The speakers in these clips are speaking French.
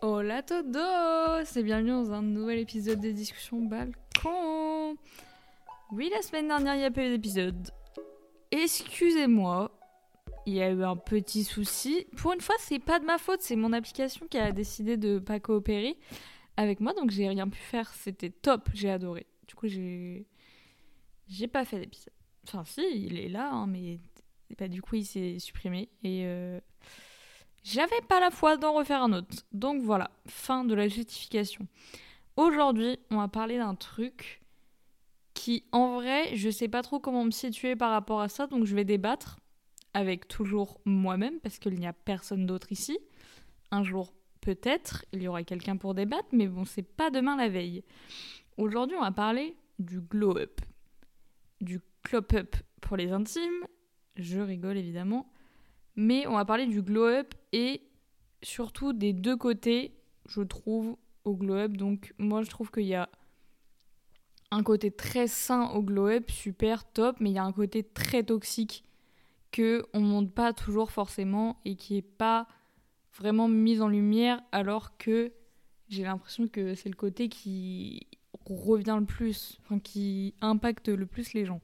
Hola todos C'est bienvenue dans un nouvel épisode des discussions balcon. Oui, la semaine dernière, il n'y a pas eu d'épisode. Excusez-moi, il y a eu un petit souci. Pour une fois, c'est pas de ma faute, c'est mon application qui a décidé de pas coopérer avec moi, donc j'ai rien pu faire. C'était top, j'ai adoré. Du coup, j'ai j'ai pas fait d'épisode. Enfin, si, il est là, hein, mais du coup, il s'est supprimé et euh, j'avais pas la foi d'en refaire un autre. Donc voilà, fin de la justification. Aujourd'hui, on va parler d'un truc qui, en vrai, je sais pas trop comment me situer par rapport à ça, donc je vais débattre avec toujours moi-même parce qu'il n'y a personne d'autre ici. Un jour, peut-être, il y aura quelqu'un pour débattre, mais bon, c'est pas demain la veille. Aujourd'hui, on va parler du glow-up, du clop-up pour les intimes. Je rigole évidemment. Mais on va parler du glow-up et surtout des deux côtés, je trouve, au glow-up. Donc, moi, je trouve qu'il y a un côté très sain au glow-up, super top, mais il y a un côté très toxique que on montre pas toujours forcément et qui est pas vraiment mis en lumière alors que j'ai l'impression que c'est le côté qui revient le plus, enfin qui impacte le plus les gens.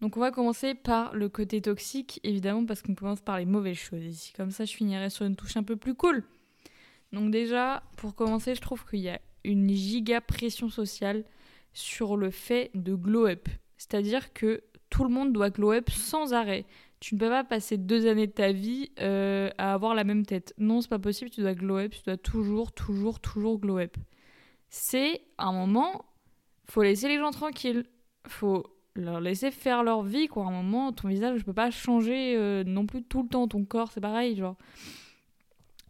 Donc on va commencer par le côté toxique, évidemment, parce qu'on commence par les mauvaises choses ici. Comme ça, je finirai sur une touche un peu plus cool. Donc déjà, pour commencer, je trouve qu'il y a une giga pression sociale sur le fait de glow up. C'est-à-dire que tout le monde doit glow up sans arrêt. Tu ne peux pas passer deux années de ta vie euh, à avoir la même tête. Non, c'est pas possible, tu dois glow up, tu dois toujours, toujours, toujours glow up. C'est un moment, faut laisser les gens tranquilles. Faut leur laisser faire leur vie, quoi. À un moment, ton visage, je peux pas changer euh, non plus tout le temps. Ton corps, c'est pareil, genre.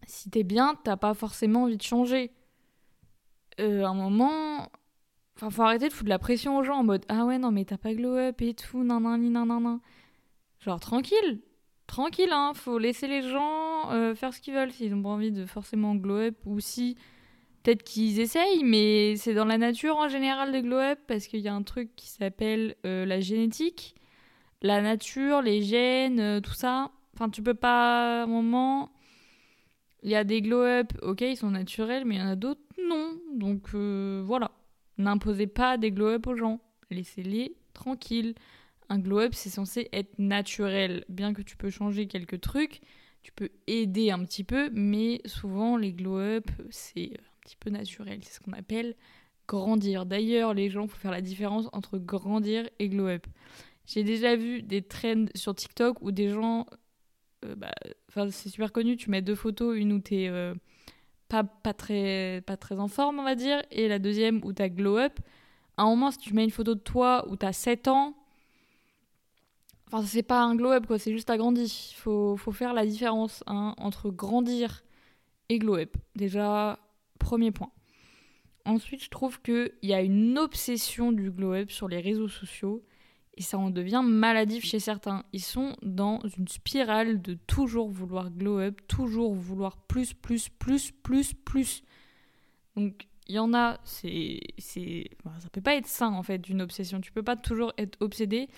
Si t'es bien, t'as pas forcément envie de changer. Euh, à un moment, enfin, faut arrêter de foutre de la pression aux gens en mode Ah ouais, non, mais t'as pas glow up et tout, nan nan nan nan nan. Genre, tranquille, tranquille, hein. Faut laisser les gens euh, faire ce qu'ils veulent s'ils ont pas envie de forcément glow up ou si peut-être qu'ils essayent, mais c'est dans la nature en général de glow up parce qu'il y a un truc qui s'appelle euh, la génétique, la nature, les gènes, euh, tout ça. Enfin, tu peux pas à un moment. Il y a des glow up, ok, ils sont naturels, mais il y en a d'autres non. Donc euh, voilà, n'imposez pas des glow up aux gens, laissez-les tranquilles. Un glow up, c'est censé être naturel, bien que tu peux changer quelques trucs. Tu peux aider un petit peu, mais souvent les glow up, c'est petit peu naturel. C'est ce qu'on appelle grandir. D'ailleurs, les gens, faut faire la différence entre grandir et glow up. J'ai déjà vu des trends sur TikTok où des gens, euh, bah, c'est super connu, tu mets deux photos, une où t'es euh, pas, pas, très, pas très en forme, on va dire, et la deuxième où t'as glow up. À un moment, si tu mets une photo de toi où t'as 7 ans, enfin, c'est pas un glow up, quoi, c'est juste agrandi. Faut, faut faire la différence hein, entre grandir et glow up. Déjà, Premier point. Ensuite, je trouve qu'il y a une obsession du glow-up sur les réseaux sociaux et ça en devient maladif chez certains. Ils sont dans une spirale de toujours vouloir glow-up, toujours vouloir plus, plus, plus, plus, plus. Donc, il y en a, c'est. ça peut pas être sain en fait d'une obsession. Tu peux pas toujours être obsédé.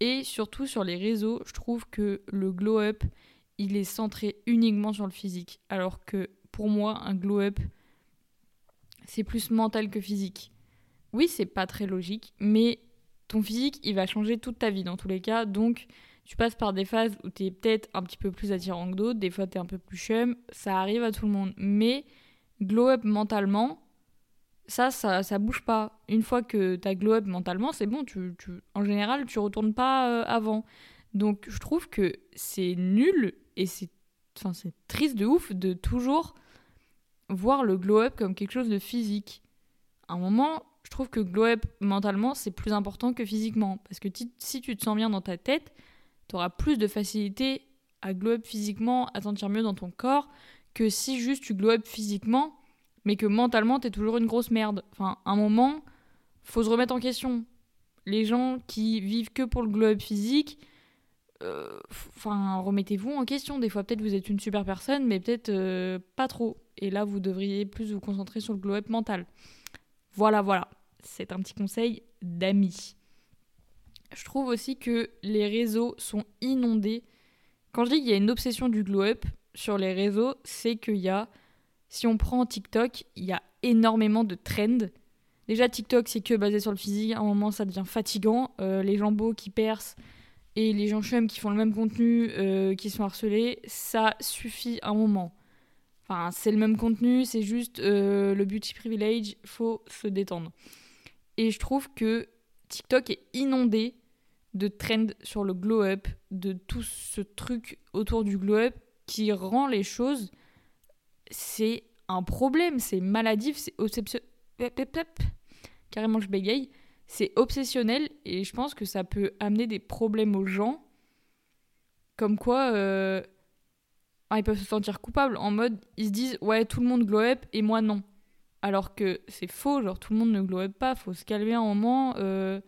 Et surtout sur les réseaux, je trouve que le glow-up, il est centré uniquement sur le physique. Alors que pour moi, un glow-up, c'est plus mental que physique. Oui, c'est pas très logique, mais ton physique, il va changer toute ta vie dans tous les cas. Donc, tu passes par des phases où tu es peut-être un petit peu plus attirant que d'autres, des fois tu es un peu plus chum, ça arrive à tout le monde. Mais glow up mentalement, ça, ça, ça bouge pas. Une fois que tu as glow up mentalement, c'est bon, tu, en général, tu retournes pas euh, avant. Donc, je trouve que c'est nul et c'est triste de ouf de toujours voir le glow-up comme quelque chose de physique. À un moment, je trouve que glow-up mentalement, c'est plus important que physiquement. Parce que si tu te sens bien dans ta tête, tu auras plus de facilité à glow-up physiquement, à sentir mieux dans ton corps, que si juste tu glow-up physiquement, mais que mentalement, tu es toujours une grosse merde. Enfin, à un moment, faut se remettre en question. Les gens qui vivent que pour le glow-up physique, euh, enfin, remettez-vous en question. Des fois, peut-être vous êtes une super personne, mais peut-être euh, pas trop. Et là, vous devriez plus vous concentrer sur le glow-up mental. Voilà, voilà. C'est un petit conseil d'amis. Je trouve aussi que les réseaux sont inondés. Quand je dis qu'il y a une obsession du glow-up sur les réseaux, c'est qu'il y a Si on prend TikTok, il y a énormément de trends. Déjà, TikTok, c'est que basé sur le physique. À un moment, ça devient fatigant. Euh, les gens beaux qui percent et les gens chums qui font le même contenu, euh, qui sont harcelés, ça suffit un moment. Enfin, c'est le même contenu, c'est juste euh, le beauty privilege, faut se détendre. Et je trouve que TikTok est inondé de trends sur le glow up, de tout ce truc autour du glow up qui rend les choses. C'est un problème, c'est maladif, c'est Carrément, je bégaye. C'est obsessionnel et je pense que ça peut amener des problèmes aux gens. Comme quoi, euh, ah, ils peuvent se sentir coupables en mode, ils se disent, ouais, tout le monde glow up et moi non. Alors que c'est faux, genre tout le monde ne glow up pas, faut se calmer un moment. Euh,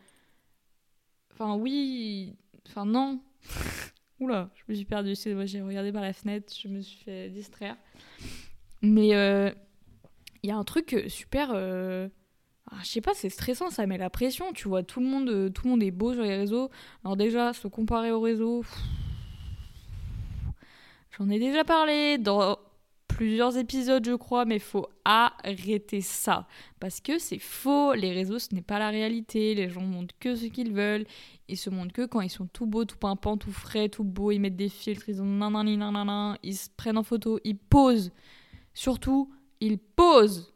enfin, oui, enfin, non. Oula, je me suis perdue, j'ai regardé par la fenêtre, je me suis fait distraire. Mais il euh, y a un truc super. Euh, ah, je sais pas, c'est stressant, ça met la pression. Tu vois, tout le monde, tout le monde est beau sur les réseaux. Alors, déjà, se comparer aux réseaux. J'en ai déjà parlé dans plusieurs épisodes, je crois, mais faut arrêter ça. Parce que c'est faux, les réseaux, ce n'est pas la réalité. Les gens montrent que ce qu'ils veulent. Ils se montrent que quand ils sont tout beaux, tout pimpants, tout frais, tout beaux, ils mettent des filtres, ils ont ils se prennent en photo, ils posent. Surtout, ils posent.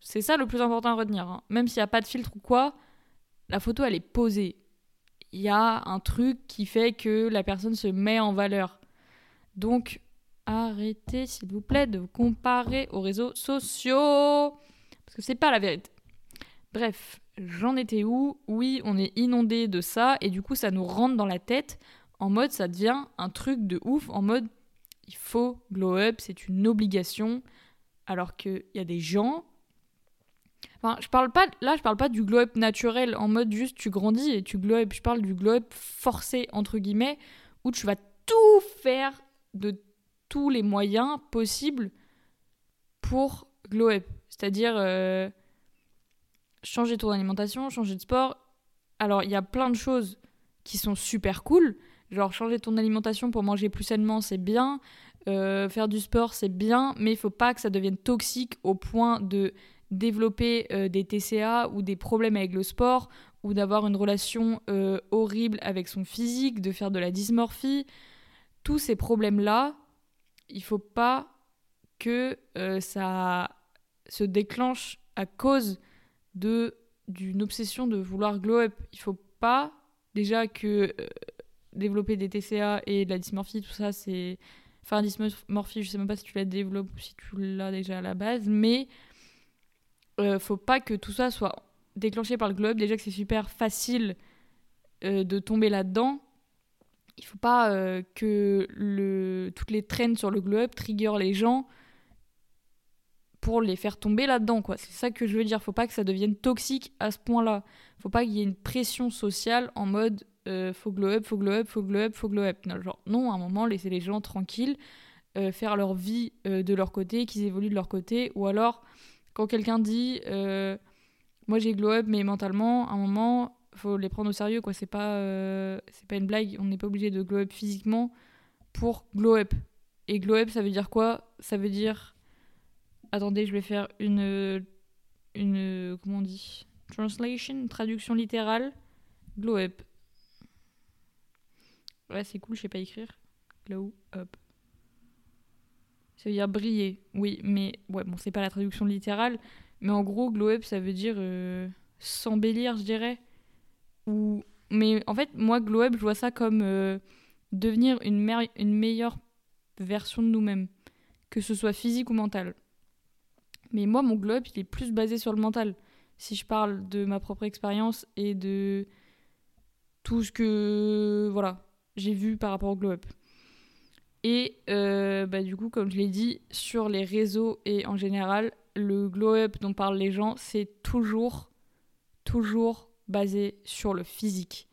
C'est ça le plus important à retenir. Hein. Même s'il n'y a pas de filtre ou quoi, la photo, elle est posée. Il y a un truc qui fait que la personne se met en valeur. Donc, arrêtez, s'il vous plaît, de vous comparer aux réseaux sociaux. Parce que c'est pas la vérité. Bref, j'en étais où? Oui, on est inondé de ça, et du coup, ça nous rentre dans la tête. En mode, ça devient un truc de ouf. En mode, il faut glow up, c'est une obligation. Alors qu'il y a des gens. Enfin, je parle pas. Là, je parle pas du glow up naturel, en mode juste tu grandis et tu glow up. Je parle du glow up forcé, entre guillemets, où tu vas tout faire de tous les moyens possibles pour glow. C'est-à-dire euh, changer ton alimentation, changer de sport. Alors, il y a plein de choses qui sont super cool. Genre, changer ton alimentation pour manger plus sainement, c'est bien. Euh, faire du sport, c'est bien. Mais il faut pas que ça devienne toxique au point de développer euh, des TCA ou des problèmes avec le sport ou d'avoir une relation horrible avec son physique, de faire de la dysmorphie tous ces problèmes-là, il faut pas que euh, ça se déclenche à cause d'une obsession de vouloir glow up. Il faut pas déjà que euh, développer des TCA et de la dysmorphie, tout ça, c'est une dysmorphie, je sais même pas si tu la développes ou si tu l'as déjà à la base, mais euh, faut pas que tout ça soit déclenché par le glow up. Déjà que c'est super facile de tomber là-dedans, il faut pas euh, que le, toutes les traînes sur le glow up trigger les gens pour les faire tomber là-dedans quoi. C'est ça que je veux dire, faut pas que ça devienne toxique à ce point-là. Faut pas qu'il y ait une pression sociale en mode euh, faut glow up, faut glow up, faut glow up, faut glow up. Non, genre non, à un moment laisser les gens tranquilles, euh, faire leur vie de leur côté, qu'ils évoluent de leur côté ou alors quand quelqu'un dit moi j'ai glow up mais mentalement à un moment faut les prendre au sérieux quoi. C'est pas euh, c'est pas une blague. On n'est pas obligé de glow up physiquement pour glow up. Et glow up ça veut dire quoi? Ça veut dire attendez je vais faire une une comment on dit? Translation traduction littérale. Glow up. Ouais c'est cool je sais pas écrire. Glow up. Ça veut dire briller. Oui mais ouais bon c'est pas la traduction littérale. Mais en gros glow up ça veut dire euh, s'embellir je dirais ou... Mais en fait, moi, Glow Up, je vois ça comme euh, devenir une, une meilleure version de nous-mêmes, que ce soit physique ou mental. Mais moi, mon Glow Up, il est plus basé sur le mental. Si je parle de ma propre expérience et de tout ce que voilà j'ai vu par rapport au Glow Up. Et euh, bah, du coup, comme je l'ai dit, sur les réseaux et en général, le glow up dont parlent les gens, c'est toujours, toujours basé sur le physique.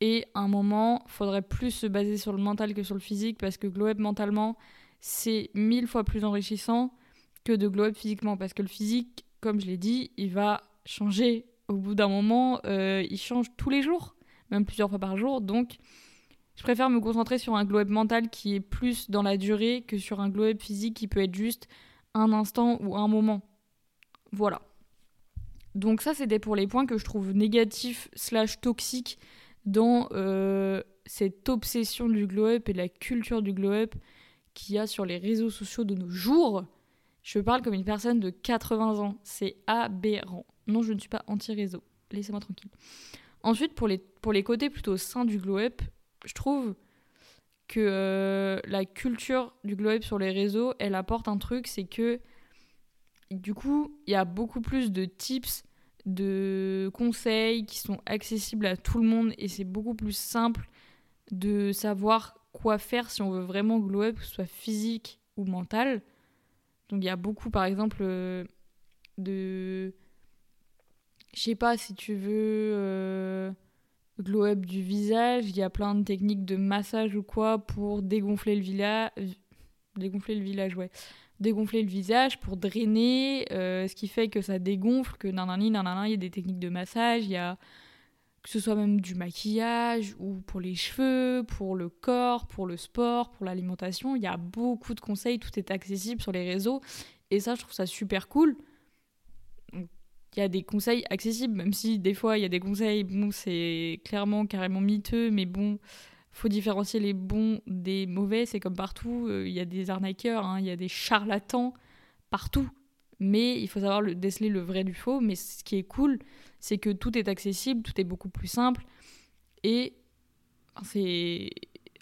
Et à un moment, faudrait plus se baser sur le mental que sur le physique parce que glow mentalement, c'est mille fois plus enrichissant que de glow physiquement. Parce que le physique, comme je l'ai dit, il va changer au bout d'un moment. Euh, il change tous les jours, même plusieurs fois par jour. Donc, je préfère me concentrer sur un glow mental qui est plus dans la durée que sur un glow physique qui peut être juste un instant ou un moment. Voilà. Donc ça, c'était pour les points que je trouve négatifs slash toxiques dans euh, cette obsession du glow-up et la culture du glow-up qu'il y a sur les réseaux sociaux de nos jours. Je parle comme une personne de 80 ans. C'est aberrant. Non, je ne suis pas anti-réseau. Laissez-moi tranquille. Ensuite, pour les, côtés plutôt sains du glow-up, je trouve que euh, la culture du glow-up sur les réseaux, elle apporte un truc, c'est que du coup, il y a beaucoup plus de tips, de conseils qui sont accessibles à tout le monde et c'est beaucoup plus simple de savoir quoi faire si on veut vraiment glow up, que ce soit physique ou mental. Donc il y a beaucoup, par exemple, euh, de... Je sais pas si tu veux euh, glow up du visage, il y a plein de techniques de massage ou quoi pour dégonfler le village. Dégonfler le village, ouais. Dégonfler le visage pour drainer, euh, ce qui fait que ça dégonfle, que nanani, nanana, il y a des techniques de massage, il y a que ce soit même du maquillage ou pour les cheveux, pour le corps, pour le sport, pour l'alimentation. Il y a beaucoup de conseils, tout est accessible sur les réseaux et ça, je trouve ça super cool. Il y a des conseils accessibles, même si des fois il y a des conseils, bon, c'est clairement carrément miteux, mais bon, faut différencier les bons des mauvais. C'est comme partout, euh, il y a des arnaqueurs, hein, il y a des charlatans partout. Mais il faut savoir le, déceler le vrai du faux. Mais ce qui est cool, c'est que tout est accessible, tout est beaucoup plus simple et c'est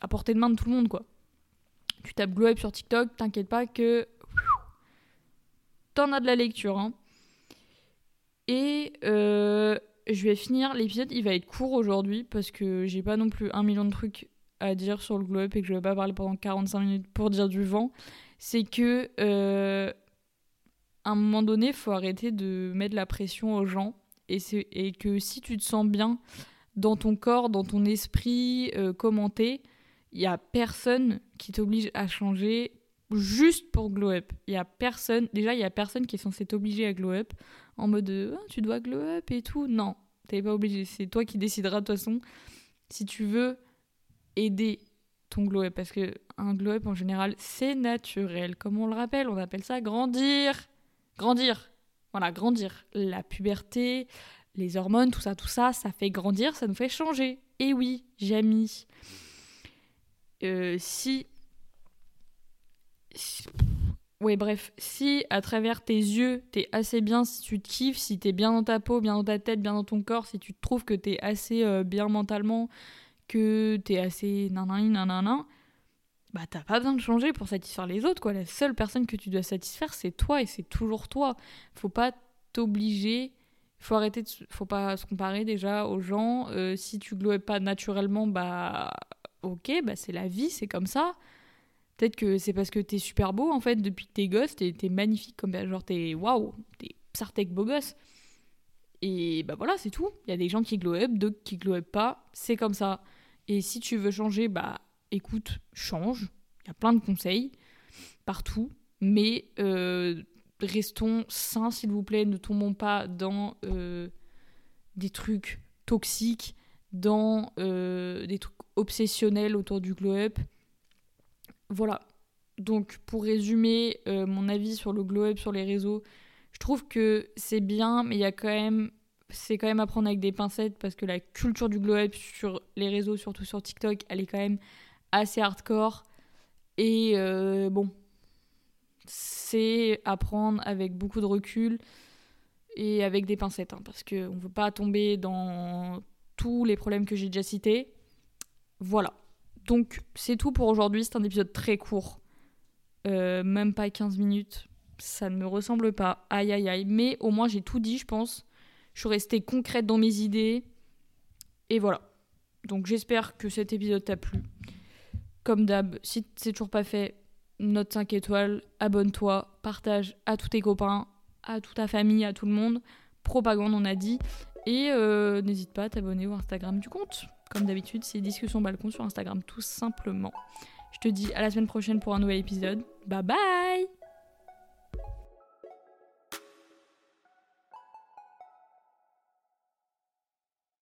à portée de main de tout le monde quoi. Tu tapes Glow Up sur TikTok, t'inquiète pas que t'en as de la lecture. Hein. Et euh, je vais finir l'épisode, il va être court aujourd'hui parce que j'ai pas non plus un million de trucs à dire sur le glow up et que je vais pas parler pendant 45 minutes pour dire du vent. C'est que euh, à un moment donné, faut arrêter de mettre la pression aux gens et, et que si tu te sens bien dans ton corps, dans ton esprit, euh, commenté, il y a personne qui t'oblige à changer juste pour glow up. Il y a personne, déjà il y a personne qui est censé t'obliger à glow up en mode ah, tu dois glow up et tout. Non, t'es pas obligé, c'est toi qui décideras de toute façon si tu veux aider ton glow up parce que un glow up en général, c'est naturel comme on le rappelle, on appelle ça grandir. Grandir. Voilà, grandir. La puberté, les hormones, tout ça, tout ça, ça fait grandir, ça nous fait changer. Et oui, Jamie. Euh, si... Ouais, bref, si à travers tes yeux, t'es assez bien, si tu te kiffes, si t'es bien dans ta peau, bien dans ta tête, bien dans ton corps, si tu trouves que t'es assez euh, bien mentalement, que t'es assez nanana, nanana, bah t'as pas besoin de changer pour satisfaire les autres quoi. La seule personne que tu dois satisfaire c'est toi et c'est toujours toi. Faut pas t'obliger, faut arrêter de, faut pas se comparer déjà aux gens. Euh, si tu glowais pas naturellement bah ok bah c'est la vie c'est comme ça. Peut-être que c'est parce que t'es super beau en fait depuis que t'es gosse t'es es magnifique comme genre t'es waouh t'es sartek beau gosse. Et bah voilà c'est tout. Il y a des gens qui glow d'autres qui glow pas. C'est comme ça. Et si tu veux changer bah écoute, change. Il y a plein de conseils partout, mais euh, restons sains, s'il vous plaît. Ne tombons pas dans euh, des trucs toxiques, dans euh, des trucs obsessionnels autour du glow-up. Voilà. Donc, pour résumer mon avis sur le glow-up sur les réseaux, je trouve que c'est bien, mais il y a quand même c'est quand même à avec des pincettes parce que la culture du glow-up sur les réseaux, surtout sur TikTok, elle est quand même assez hardcore. Et euh, bon, c'est à prendre avec beaucoup de recul et avec des pincettes, hein, parce qu'on ne veut pas tomber dans tous les problèmes que j'ai déjà cités. Voilà. Donc c'est tout pour aujourd'hui, c'est un épisode très court. Euh, même pas 15 minutes. Ça ne me ressemble pas. Aïe aïe aïe. Mais au moins j'ai tout dit, je pense. Je suis restée concrète dans mes idées. Et voilà. Donc j'espère que cet épisode t'a plu. Comme d'hab, si c'est toujours pas fait, note 5 étoiles, abonne-toi, partage à tous tes copains, à toute ta famille, à tout le monde. Propagande, on a dit. Et euh, n'hésite pas à t'abonner au Instagram du compte. Comme d'habitude, c'est Discussion Balcon sur Instagram, tout simplement. Je te dis à la semaine prochaine pour un nouvel épisode. Bye bye